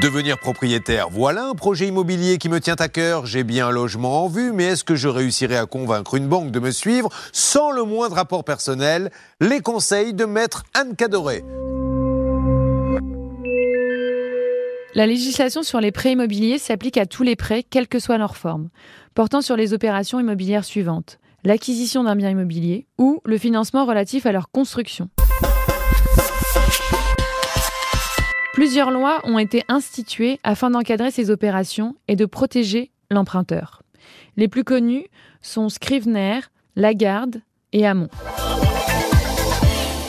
Devenir propriétaire, voilà un projet immobilier qui me tient à cœur. J'ai bien un logement en vue, mais est-ce que je réussirai à convaincre une banque de me suivre sans le moindre rapport personnel? Les conseils de maître Anne Cadoré. La législation sur les prêts immobiliers s'applique à tous les prêts, quelle que soit leur forme, portant sur les opérations immobilières suivantes l'acquisition d'un bien immobilier ou le financement relatif à leur construction. Plusieurs lois ont été instituées afin d'encadrer ces opérations et de protéger l'emprunteur. Les plus connues sont Scrivener, Lagarde et Hamon.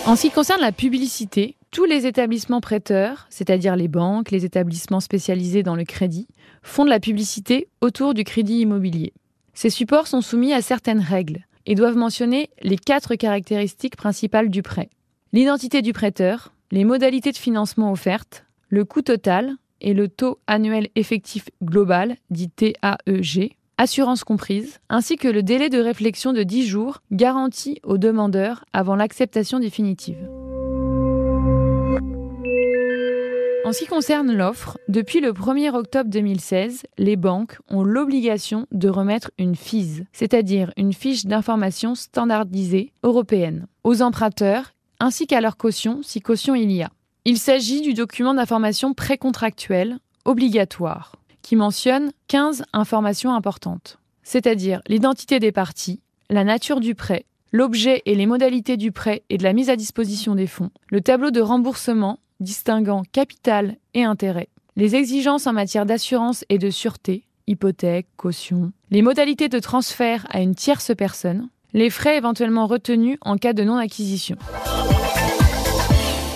En ce qui concerne la publicité, tous les établissements prêteurs, c'est-à-dire les banques, les établissements spécialisés dans le crédit, font de la publicité autour du crédit immobilier. Ces supports sont soumis à certaines règles et doivent mentionner les quatre caractéristiques principales du prêt. L'identité du prêteur, les modalités de financement offertes, le coût total et le taux annuel effectif global, dit TAEG, assurance comprise, ainsi que le délai de réflexion de 10 jours garanti au demandeur avant l'acceptation définitive. En ce qui concerne l'offre, depuis le 1er octobre 2016, les banques ont l'obligation de remettre une FISE, c'est-à-dire une fiche d'information standardisée européenne, aux emprunteurs ainsi qu'à leur caution si caution il y a. Il s'agit du document d'information précontractuel obligatoire qui mentionne 15 informations importantes, c'est-à-dire l'identité des parties, la nature du prêt, l'objet et les modalités du prêt et de la mise à disposition des fonds, le tableau de remboursement distinguant capital et intérêt, les exigences en matière d'assurance et de sûreté, hypothèque, caution, les modalités de transfert à une tierce personne, les frais éventuellement retenus en cas de non-acquisition.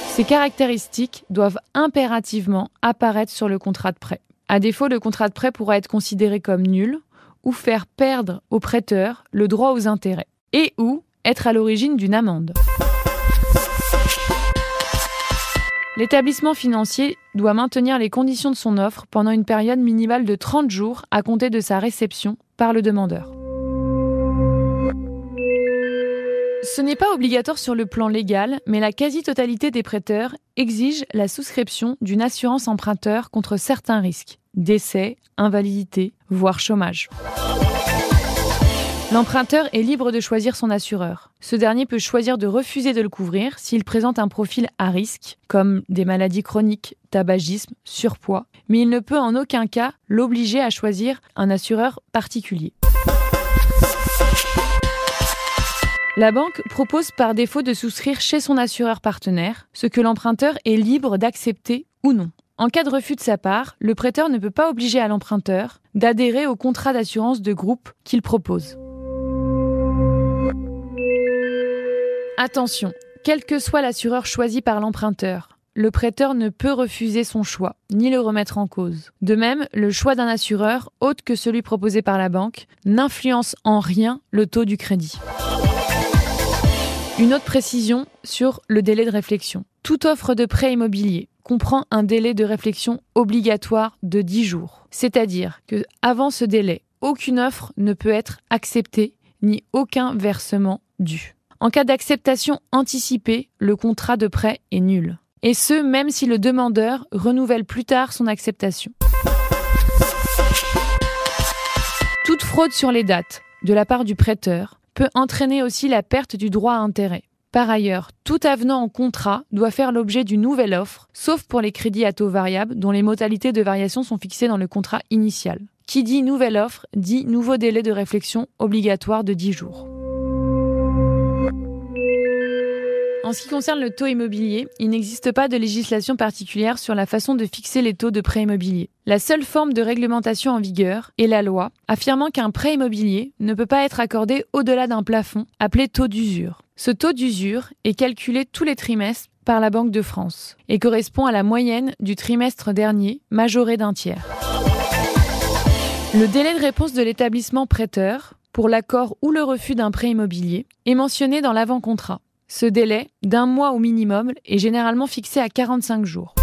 Ces caractéristiques doivent impérativement apparaître sur le contrat de prêt. À défaut, le contrat de prêt pourra être considéré comme nul ou faire perdre au prêteur le droit aux intérêts et ou être à l'origine d'une amende. L'établissement financier doit maintenir les conditions de son offre pendant une période minimale de 30 jours à compter de sa réception par le demandeur. Ce n'est pas obligatoire sur le plan légal, mais la quasi-totalité des prêteurs exige la souscription d'une assurance emprunteur contre certains risques, décès, invalidité, voire chômage. L'emprunteur est libre de choisir son assureur. Ce dernier peut choisir de refuser de le couvrir s'il présente un profil à risque, comme des maladies chroniques, tabagisme, surpoids, mais il ne peut en aucun cas l'obliger à choisir un assureur particulier. La banque propose par défaut de souscrire chez son assureur partenaire, ce que l'emprunteur est libre d'accepter ou non. En cas de refus de sa part, le prêteur ne peut pas obliger à l'emprunteur d'adhérer au contrat d'assurance de groupe qu'il propose. Attention, quel que soit l'assureur choisi par l'emprunteur, le prêteur ne peut refuser son choix, ni le remettre en cause. De même, le choix d'un assureur, autre que celui proposé par la banque, n'influence en rien le taux du crédit. Une autre précision sur le délai de réflexion. Toute offre de prêt immobilier comprend un délai de réflexion obligatoire de 10 jours. C'est-à-dire que avant ce délai, aucune offre ne peut être acceptée ni aucun versement dû. En cas d'acceptation anticipée, le contrat de prêt est nul. Et ce, même si le demandeur renouvelle plus tard son acceptation. Toute fraude sur les dates de la part du prêteur peut entraîner aussi la perte du droit à intérêt. Par ailleurs, tout avenant en contrat doit faire l'objet d'une nouvelle offre, sauf pour les crédits à taux variable dont les modalités de variation sont fixées dans le contrat initial. Qui dit nouvelle offre dit nouveau délai de réflexion obligatoire de 10 jours. En ce qui concerne le taux immobilier, il n'existe pas de législation particulière sur la façon de fixer les taux de prêt immobilier. La seule forme de réglementation en vigueur est la loi, affirmant qu'un prêt immobilier ne peut pas être accordé au-delà d'un plafond appelé taux d'usure. Ce taux d'usure est calculé tous les trimestres par la Banque de France et correspond à la moyenne du trimestre dernier, majoré d'un tiers. Le délai de réponse de l'établissement prêteur pour l'accord ou le refus d'un prêt immobilier est mentionné dans l'avant-contrat. Ce délai, d'un mois au minimum, est généralement fixé à 45 jours.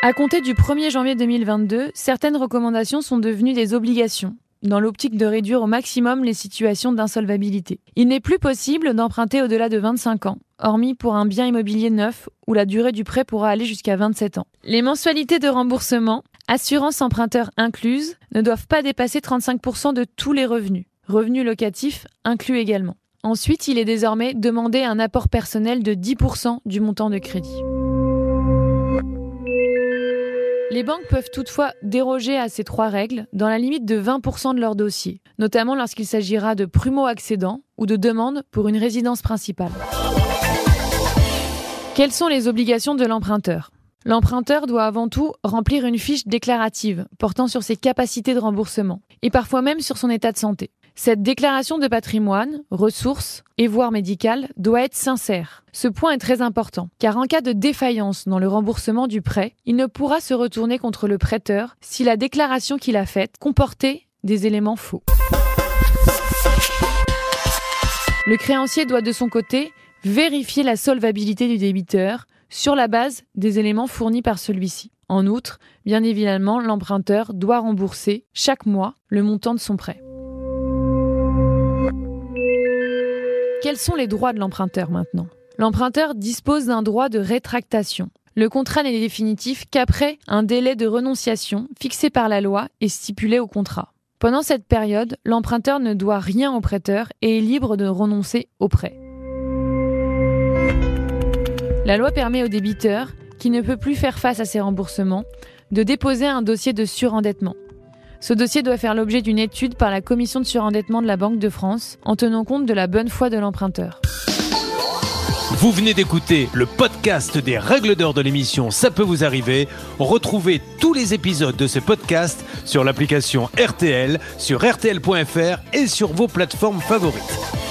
À compter du 1er janvier 2022, certaines recommandations sont devenues des obligations, dans l'optique de réduire au maximum les situations d'insolvabilité. Il n'est plus possible d'emprunter au-delà de 25 ans, hormis pour un bien immobilier neuf où la durée du prêt pourra aller jusqu'à 27 ans. Les mensualités de remboursement, assurance emprunteur incluse, ne doivent pas dépasser 35% de tous les revenus. Revenus locatifs inclus également. Ensuite, il est désormais demandé un apport personnel de 10% du montant de crédit. Les banques peuvent toutefois déroger à ces trois règles dans la limite de 20% de leur dossier, notamment lorsqu'il s'agira de primo-accédants ou de demandes pour une résidence principale. Quelles sont les obligations de l'emprunteur? L'emprunteur doit avant tout remplir une fiche déclarative portant sur ses capacités de remboursement et parfois même sur son état de santé. Cette déclaration de patrimoine, ressources et voire médicale doit être sincère. Ce point est très important, car en cas de défaillance dans le remboursement du prêt, il ne pourra se retourner contre le prêteur si la déclaration qu'il a faite comportait des éléments faux. Le créancier doit de son côté vérifier la solvabilité du débiteur sur la base des éléments fournis par celui-ci. En outre, bien évidemment, l'emprunteur doit rembourser chaque mois le montant de son prêt. Quels sont les droits de l'emprunteur maintenant? L'emprunteur dispose d'un droit de rétractation. Le contrat n'est définitif qu'après un délai de renonciation fixé par la loi et stipulé au contrat. Pendant cette période, l'emprunteur ne doit rien au prêteur et est libre de renoncer au prêt. La loi permet au débiteur, qui ne peut plus faire face à ses remboursements, de déposer un dossier de surendettement. Ce dossier doit faire l'objet d'une étude par la commission de surendettement de la Banque de France en tenant compte de la bonne foi de l'emprunteur. Vous venez d'écouter le podcast des règles d'or de l'émission Ça peut vous arriver. Retrouvez tous les épisodes de ce podcast sur l'application RTL, sur rtl.fr et sur vos plateformes favorites.